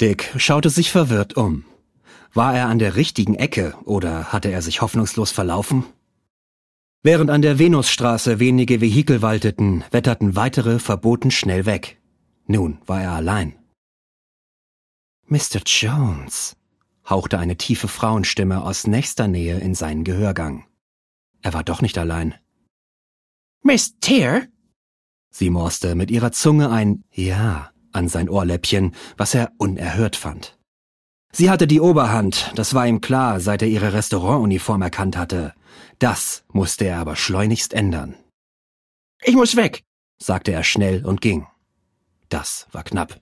Dick schaute sich verwirrt um. War er an der richtigen Ecke oder hatte er sich hoffnungslos verlaufen? Während an der Venusstraße wenige Vehikel walteten, wetterten weitere verboten schnell weg. Nun war er allein. Mr. Jones, hauchte eine tiefe Frauenstimme aus nächster Nähe in seinen Gehörgang. Er war doch nicht allein. Miss Tear? Sie morste mit ihrer Zunge ein Ja an sein Ohrläppchen, was er unerhört fand. Sie hatte die Oberhand, das war ihm klar, seit er ihre Restaurantuniform erkannt hatte. Das musste er aber schleunigst ändern. Ich muss weg, sagte er schnell und ging. Das war knapp.